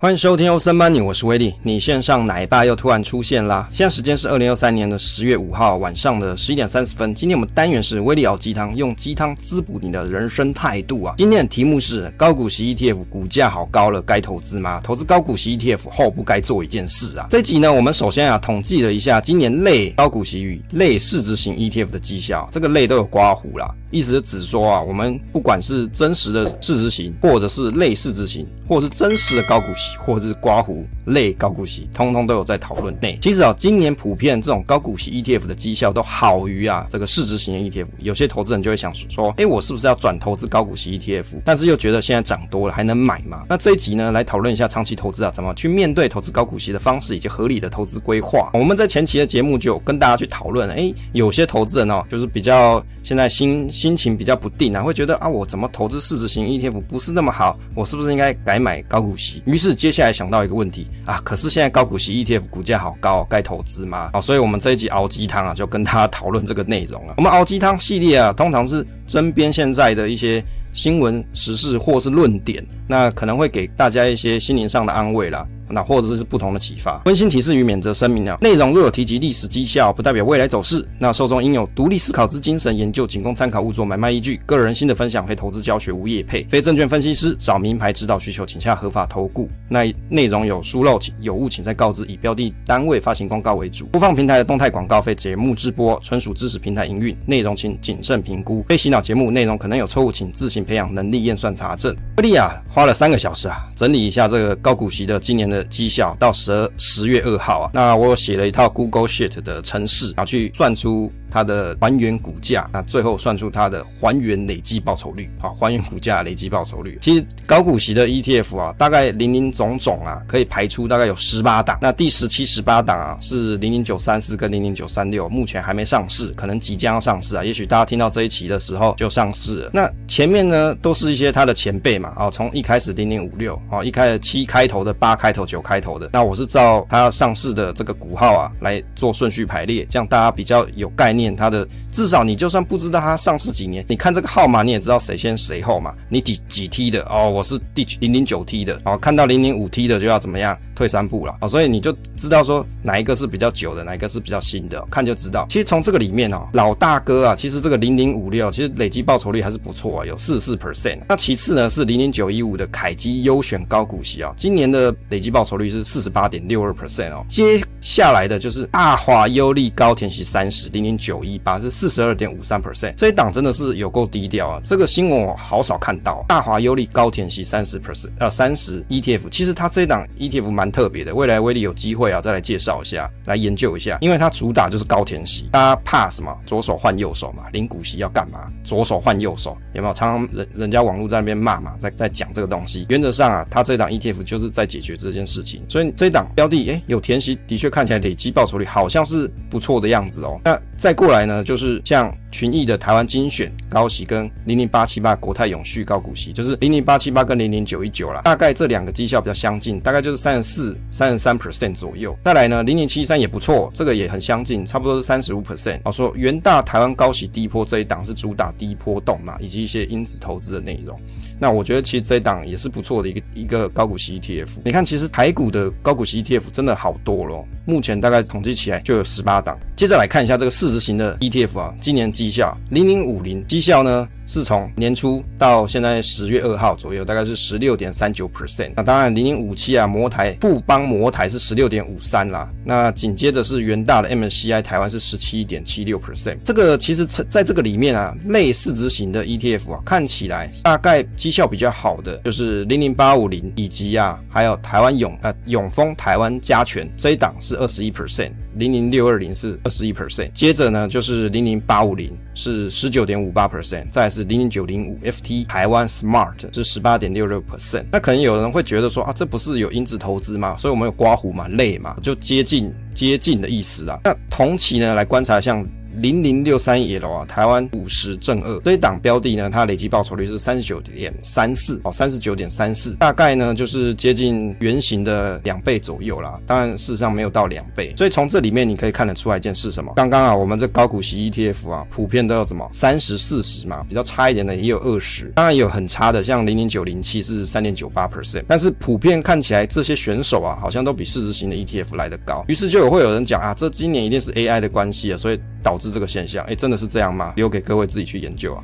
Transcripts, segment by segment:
欢迎收听欧森 Money，我是威利。你线上奶爸又突然出现啦！现在时间是二零二三年的十月五号晚上的十一点三十分。今天我们单元是威利熬鸡汤，用鸡汤滋补你的人生态度啊！今天的题目是高股息 ETF 股价好高了，该投资吗？投资高股息 ETF 后不该做一件事啊！这集呢，我们首先啊统计了一下今年类高股息与类市值型 ETF 的绩效，这个类都有刮胡啦，意思是指说啊，我们不管是真实的市值型，或者是类市值型，或者是真实的高股息。或者是刮胡类高股息，通通都有在讨论内。其实啊，今年普遍这种高股息 ETF 的绩效都好于啊这个市值型的 ETF。有些投资人就会想说，诶，我是不是要转投资高股息 ETF？但是又觉得现在涨多了，还能买吗？那这一集呢，来讨论一下长期投资啊，怎么去面对投资高股息的方式以及合理的投资规划。我们在前期的节目就有跟大家去讨论，诶，有些投资人哦，就是比较现在心心情比较不定啊，会觉得啊，我怎么投资市值型 ETF 不是那么好？我是不是应该改买高股息？于是接下来。想到一个问题啊，可是现在高股息 ETF 股价好高，该投资吗？好，所以我们这一集熬鸡汤啊，就跟大家讨论这个内容了。我们熬鸡汤系列啊，通常是针砭现在的一些新闻时事或是论点，那可能会给大家一些心灵上的安慰啦。那或者是不同的启发。温馨提示与免责声明啊，内容若有提及历史绩效，不代表未来走势。那受众应有独立思考之精神，研究仅供参考，勿作买卖依据。个人心得分享，非投资教学，无业配，非证券分析师。找名牌指导需求，请洽合法投顾。那内容有疏漏，请有误，请再告知。以标的单位发行公告为主。播放平台的动态广告，非节目直播，纯属支持平台营运。内容请谨慎评估。非洗脑节目内容可能有错误，请自行培养能力验算查证。威利啊，花了三个小时啊，整理一下这个高股息的今年的绩效到十二十月二号啊，那我写了一套 Google Sheet 的程式，然后去算出它的还原股价，那最后算出它的还原累计报酬率好，还原股价累计报酬率。其实高股息的 ETF 啊，大概林林总总啊，可以排出大概有十八档。那第十七、十八档啊，是零零九三四跟零零九三六，目前还没上市，可能即将要上市啊。也许大家听到这一期的时候就上市了。那前面呢，都是一些它的前辈嘛，啊，从一开始零零五六，啊，一开始七开头的、八开头、九开头的。那我是照它上市的这个股号啊来做顺序排列，这样大家比较有概念。念它的至少你就算不知道它上市几年，你看这个号码你也知道谁先谁后嘛。你几几 T 的哦，我是第零零九 T 的哦，看到零零五 T 的就要怎么样退三步了哦，所以你就知道说哪一个是比较久的，哪一个是比较新的，看就知道。其实从这个里面哦，老大哥啊，其实这个零零五六其实累计报酬率还是不错啊，有四四 percent。那其次呢是零零九一五的凯基优选高股息啊，今年的累计报酬率是四十八点六二 percent 哦。接下来的就是大华优利高填息三十零零九九一八是四十二点五三 percent，这一档真的是有够低调啊！这个新闻我好少看到。大华优利高填息三十 percent，呃，三十 ETF，其实它这一档 ETF 蛮特别的，未来威力有机会啊再来介绍一下，来研究一下，因为它主打就是高填息，大家怕什么？左手换右手嘛，领股息要干嘛？左手换右手，有没有？常常人人家网络在那边骂嘛，在在讲这个东西。原则上啊，它这一档 ETF 就是在解决这件事情，所以这一档标的，诶、有填息，的确看起来累积报酬率好像是不错的样子哦。那再过来呢，就是像群益的台湾精选高息跟零零八七八国泰永续高股息，就是零零八七八跟零零九一九啦，大概这两个绩效比较相近，大概就是三十四、三十三 percent 左右。再来呢，零零七三也不错，这个也很相近，差不多是三十五 percent。好说元大台湾高息低波这一档是主打低波动嘛，以及一些因子投资的内容。那我觉得其实这一档也是不错的一个一个高股息 ETF。你看，其实台股的高股息 ETF 真的好多咯，目前大概统计起来就有十八档。接着来看一下这个市值型的 ETF 啊，今年绩效零零五零绩效呢，是从年初到现在十月二号左右，大概是十六点三九 percent。那当然零零五七啊，摩台富邦摩台是十六点五三啦。那紧接着是元大的 MCI 台湾是十七点七六 percent。这个其实在这个里面啊，类市值型的 ETF 啊，看起来大概绩效比较好的就是零零八五零以及啊，还有台湾永呃永丰台湾加权这一档是二十一 percent，零零六二零是二十一 percent。接着呢就是零零八五零是十九点五八 percent，再是零零九零五 FT 台湾 Smart 是十八点六六 percent，那可能有人会觉得说啊，这不是有因子投资吗？所以我们有刮胡嘛，类嘛，就接近接近的意思啊。那同期呢来观察像零零六三 L 啊，台湾五十正二这一档标的呢，它累计报酬率是三十九点三四哦，三十九点三四，大概呢就是接近原型的两倍左右啦。当然事实上没有到两倍，所以从这里面你可以看得出来一件事什么？刚刚啊，我们这高股息 ETF 啊，普遍都有什么三十四十嘛，比较差一点的也有二十，当然也有很差的，像零零九零七是三点九八 percent，但是普遍看起来这些选手啊，好像都比市值型的 ETF 来得高。于是就有会有人讲啊，这今年一定是 AI 的关系啊，所以导致这个现象。诶，真的是这样吗？留给各位自己去研究啊。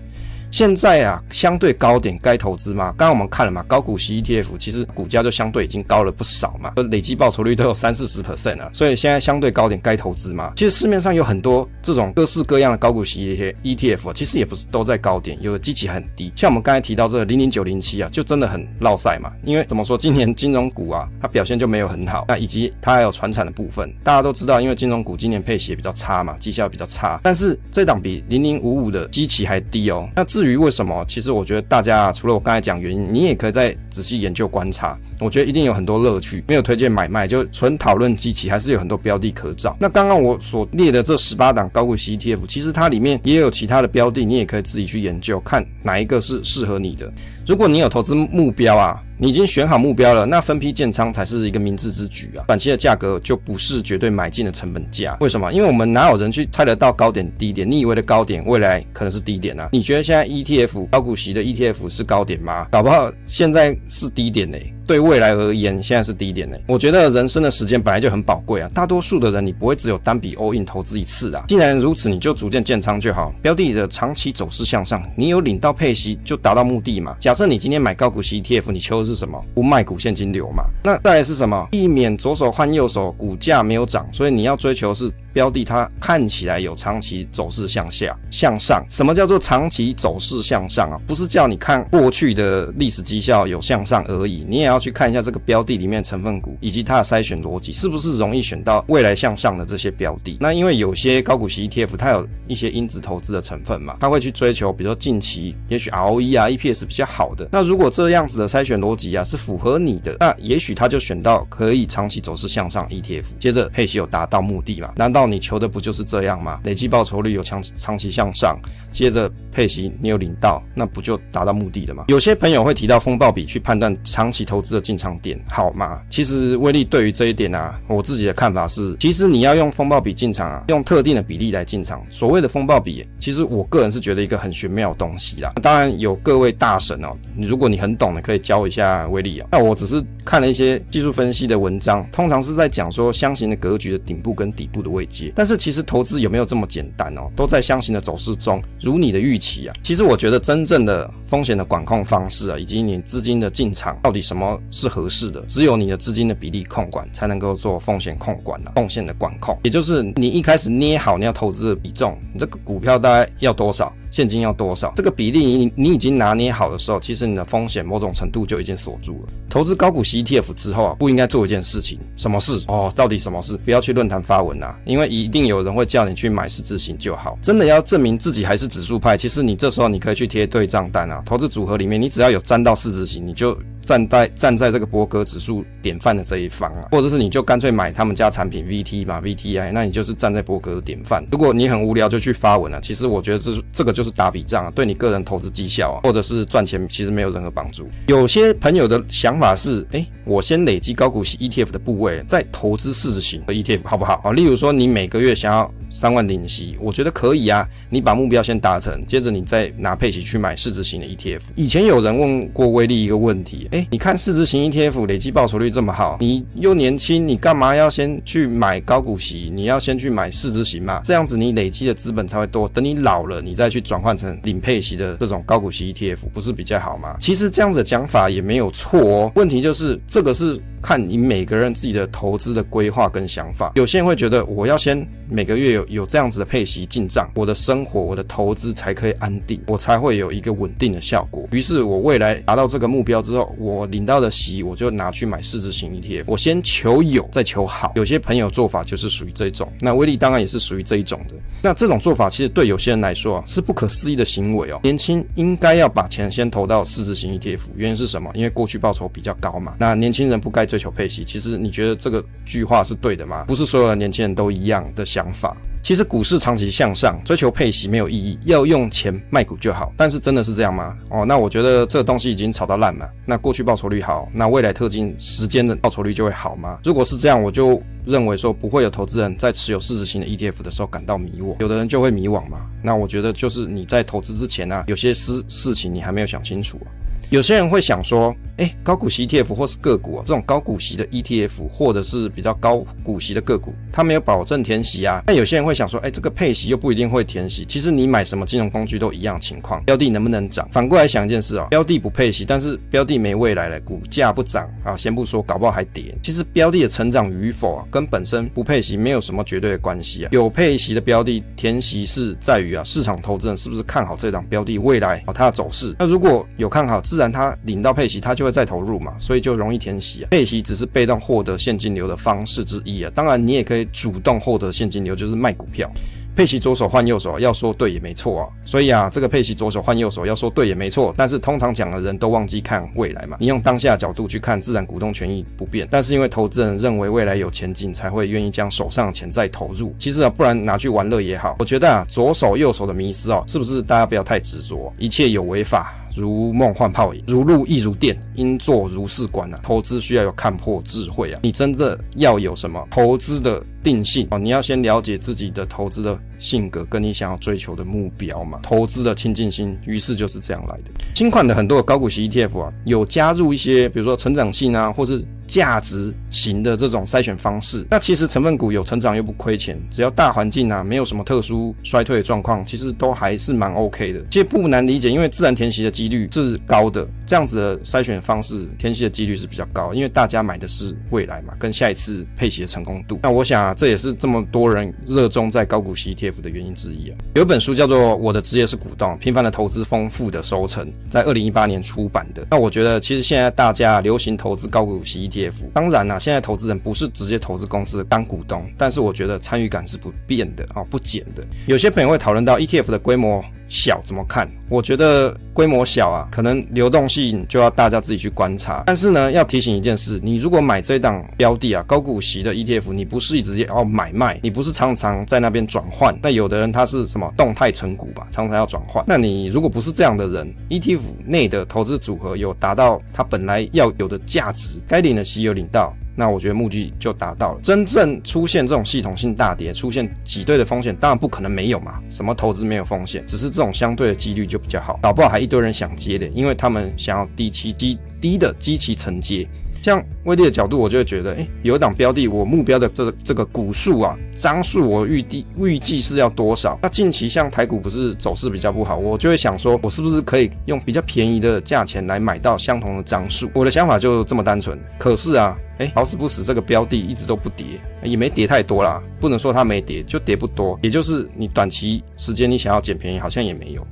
现在啊，相对高点该投资吗？刚刚我们看了嘛，高股息 ETF 其实股价就相对已经高了不少嘛，累计报酬率都有三四十 percent 了，所以现在相对高点该投资吗？其实市面上有很多这种各式各样的高股息 ETF，其实也不是都在高点，有的基期很低。像我们刚才提到这个零零九零七啊，就真的很落赛嘛，因为怎么说，今年金融股啊，它表现就没有很好，那以及它还有传产的部分，大家都知道，因为金融股今年配息也比较差嘛，绩效比较差，但是这档比零零五五的基期还低哦。那至至于为什么？其实我觉得大家除了我刚才讲原因，你也可以再仔细研究观察。我觉得一定有很多乐趣，没有推荐买卖，就纯讨论机器，还是有很多标的可找。那刚刚我所列的这十八档高股息 ETF，其实它里面也有其他的标的，你也可以自己去研究，看哪一个是适合你的。如果你有投资目标啊，你已经选好目标了，那分批建仓才是一个明智之举啊。短期的价格就不是绝对买进的成本价。为什么？因为我们哪有人去猜得到高点低点？你以为的高点，未来可能是低点啊？你觉得现在 ETF 高股息的 ETF 是高点吗？搞不好现在是低点呢、对未来而言，现在是低点呢。我觉得人生的时间本来就很宝贵啊，大多数的人你不会只有单笔 all in 投资一次啊。既然如此，你就逐渐建仓就好。标的的长期走势向上，你有领到配息就达到目的嘛。假设你今天买高股息 ETF，你求的是什么？不卖股现金流嘛。那再来是什么？避免左手换右手，股价没有涨，所以你要追求是。标的它看起来有长期走势向下、向上。什么叫做长期走势向上啊？不是叫你看过去的历史绩效有向上而已，你也要去看一下这个标的里面成分股以及它的筛选逻辑是不是容易选到未来向上的这些标的。那因为有些高股息 ETF 它有一些因子投资的成分嘛，它会去追求，比如说近期也许 ROE 啊、EPS 比较好的。那如果这样子的筛选逻辑啊是符合你的，那也许它就选到可以长期走势向上 ETF，接着配息有达到目的嘛？难道你求的不就是这样吗？累计报酬率有长长期向上，接着配息你有领到，那不就达到目的了吗？有些朋友会提到风暴比去判断长期投资的进场点，好吗？其实威力对于这一点啊，我自己的看法是，其实你要用风暴比进场啊，用特定的比例来进场。所谓的风暴比，其实我个人是觉得一个很玄妙的东西啦。当然有各位大神哦，你如果你很懂的，可以教一下威力啊。那我只是看了一些技术分析的文章，通常是在讲说箱型的格局的顶部跟底部的位置但是其实投资有没有这么简单哦？都在箱型的走势中，如你的预期啊。其实我觉得真正的风险的管控方式啊，以及你资金的进场到底什么是合适的，只有你的资金的比例控管才能够做风险控管啊，风险的管控。也就是你一开始捏好你要投资的比重，你这个股票大概要多少？现金要多少？这个比例你你已经拿捏好的时候，其实你的风险某种程度就已经锁住了。投资高股息 ETF 之后啊，不应该做一件事情，什么事？哦，到底什么事？不要去论坛发文啊，因为一定有人会叫你去买十字型就好。真的要证明自己还是指数派，其实你这时候你可以去贴对账单啊。投资组合里面，你只要有沾到市值型，你就。站在站在这个伯格指数典范的这一方啊，或者是你就干脆买他们家产品 VT 嘛，VTI，那你就是站在伯格的典范。如果你很无聊就去发文了，其实我觉得这这个就是打笔仗啊，对你个人投资绩效啊，或者是赚钱其实没有任何帮助。有些朋友的想法是，哎，我先累积高股息 ETF 的部位，再投资市值型的 ETF 好不好？啊，例如说你每个月想要三万领息，我觉得可以啊，你把目标先达成，接着你再拿配息去买市值型的 ETF。以前有人问过威力一个问题。哎，你看市值型 ETF 累计报酬率这么好，你又年轻，你干嘛要先去买高股息？你要先去买市值型嘛？这样子你累积的资本才会多。等你老了，你再去转换成领配息的这种高股息 ETF，不是比较好吗？其实这样子的讲法也没有错哦。问题就是这个是。看你每个人自己的投资的规划跟想法，有些人会觉得我要先每个月有有这样子的配息进账，我的生活我的投资才可以安定，我才会有一个稳定的效果。于是我未来达到这个目标之后，我领到的息我就拿去买市值型 ETF，我先求有再求好。有些朋友做法就是属于这种，那威力当然也是属于这一种的。那这种做法其实对有些人来说啊是不可思议的行为哦。年轻应该要把钱先投到市值型 ETF，原因是什么？因为过去报酬比较高嘛。那年轻人不该。追求配息，其实你觉得这个句话是对的吗？不是所有的年轻人都一样的想法。其实股市长期向上，追求配息没有意义，要用钱卖股就好。但是真的是这样吗？哦，那我觉得这东西已经炒到烂了。那过去报酬率好，那未来特定时间的报酬率就会好吗？如果是这样，我就认为说不会有投资人在持有市值型的 ETF 的时候感到迷惘。有的人就会迷惘嘛。那我觉得就是你在投资之前呢、啊，有些事事情你还没有想清楚。有些人会想说，哎，高股息 ETF 或是个股啊，这种高股息的 ETF 或者是比较高股息的个股，它没有保证填息啊。那有些人会想说，哎，这个配息又不一定会填息。其实你买什么金融工具都一样情况，标的能不能涨？反过来想一件事啊，标的不配息，但是标的没未来了，股价不涨啊，先不说，搞不好还跌。其实标的的成长与否啊，跟本身不配息没有什么绝对的关系啊。有配息的标的填息是在于啊，市场投资人是不是看好这档标的未来啊它的走势？那如果有看好，自然它领到配息，它就会再投入嘛，所以就容易填息啊。配息只是被动获得现金流的方式之一啊，当然你也可以主动获得现金流，就是卖股票。配息左手换右手，要说对也没错啊。所以啊，这个配息左手换右手，要说对也没错。但是通常讲的人都忘记看未来嘛。你用当下角度去看，自然股东权益不变。但是因为投资人认为未来有前景，才会愿意将手上的钱再投入。其实啊，不然拿去玩乐也好。我觉得啊，左手右手的迷失哦，是不是大家不要太执着？一切有违法。如梦幻泡影，如露亦如电，应作如是观啊！投资需要有看破智慧啊！你真的要有什么投资的定性啊？你要先了解自己的投资的性格，跟你想要追求的目标嘛。投资的亲近心，于是就是这样来的。新款的很多的高股息 ETF 啊，有加入一些，比如说成长性啊，或是。价值型的这种筛选方式，那其实成分股有成长又不亏钱，只要大环境啊没有什么特殊衰退的状况，其实都还是蛮 OK 的。其实不难理解，因为自然填息的几率是高的，这样子的筛选方式填息的几率是比较高，因为大家买的是未来嘛，跟下一次配息的成功度。那我想啊，这也是这么多人热衷在高股息 ETF 的原因之一啊。有本书叫做《我的职业是股东：平凡的投资，丰富的收成》，在二零一八年出版的。那我觉得，其实现在大家流行投资高股息 ETF，当然啦、现在投资人不是直接投资公司当股东，但是我觉得参与感是不变的啊，不减的。有些朋友会讨论到 ETF 的规模小怎么看？我觉得规模小啊，可能流动性就要大家自己去观察。但是呢，要提醒一件事，你如果买这档标的啊，高股息的 ETF，你不是一直要买卖，你不是常常在那边转换。那有的人他是什么动态存股吧，常常要转换。那你如果不是这样的人，ETF 内的投资组合有达到它本来要有的价值，该领的息有领到。那我觉得目的就达到了。真正出现这种系统性大跌，出现挤兑的风险，当然不可能没有嘛。什么投资没有风险？只是这种相对的几率就比较好。搞不好还一堆人想接的，因为他们想要低期低低的积极承接。像威力的角度，我就会觉得，哎、有一档标的，我目标的这个这个股数啊，张数，我预计预计是要多少？那近期像台股不是走势比较不好，我就会想说，我是不是可以用比较便宜的价钱来买到相同的张数？我的想法就这么单纯。可是啊，哎、好死不死，这个标的一直都不跌，也没跌太多啦，不能说它没跌，就跌不多。也就是你短期时间你想要捡便宜，好像也没有。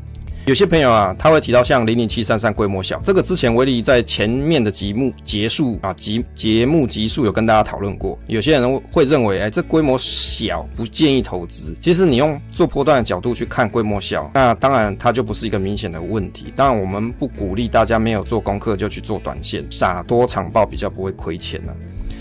有些朋友啊，他会提到像零零七三三规模小，这个之前威力在前面的节目结束啊节节目集数有跟大家讨论过。有些人会认为，哎，这规模小不建议投资。其实你用做波段的角度去看规模小，那当然它就不是一个明显的问题。当然我们不鼓励大家没有做功课就去做短线，傻多长抱比较不会亏钱呢、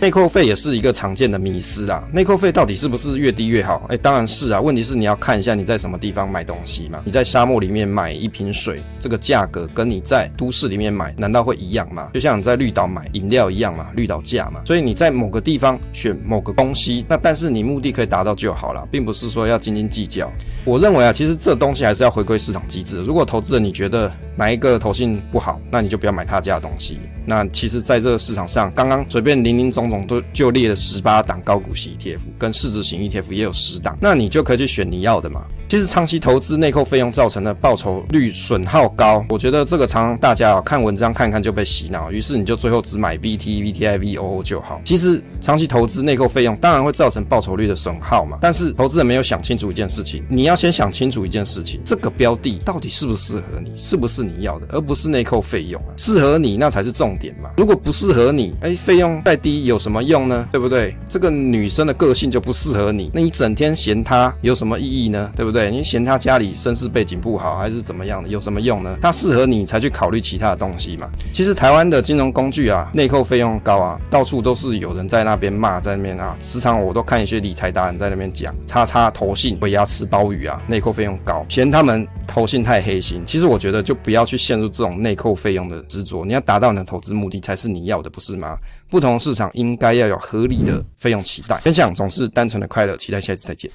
内扣费也是一个常见的迷思啦。内扣费到底是不是越低越好？哎，当然是啊。问题是你要看一下你在什么地方买东西嘛。你在沙漠里面买一瓶水，这个价格跟你在都市里面买，难道会一样吗？就像你在绿岛买饮料一样嘛，绿岛价嘛。所以你在某个地方选某个东西，那但是你目的可以达到就好了，并不是说要斤斤计较。我认为啊，其实这东西还是要回归市场机制。如果投资人你觉得哪一个投信不好，那你就不要买他家的东西。那其实，在这个市场上，刚刚随便林林总总都就列了十八档高股息 ETF，跟市值型 ETF 也有十档，那你就可以去选你要的嘛。其实长期投资内扣费用造成的报酬率损耗高，我觉得这个常常大家看文章看看就被洗脑，于是你就最后只买 VT、VTI、VOO 就好。其实长期投资内扣费用当然会造成报酬率的损耗嘛，但是投资人没有想清楚一件事情，你要先想清楚一件事情，这个标的到底适不适合你，是不是你要的，而不是内扣费用啊，适合你那才是重点嘛。如果不适合你，哎，费用再低有什么用呢？对不对？这个女生的个性就不适合你，那你整天嫌她有什么意义呢？对不对？你嫌她家里身世背景不好，还是怎么样的？有什么用呢？她适合你才去考虑其他的东西嘛。其实台湾的金融工具啊，内扣费用高啊，到处都是有人在那边骂，在那边啊，时常我都看一些理财达人在那边讲，叉叉投信尾牙吃鲍鱼啊，内扣费用高，嫌他们投信太黑心。其实我觉得就不要去陷入这种内扣费用的执着，你要达到你的投资目的才是你要的，不是吗？不同市场应该要有合理的费用期待。分享总是单纯的快乐，期待下一次再见。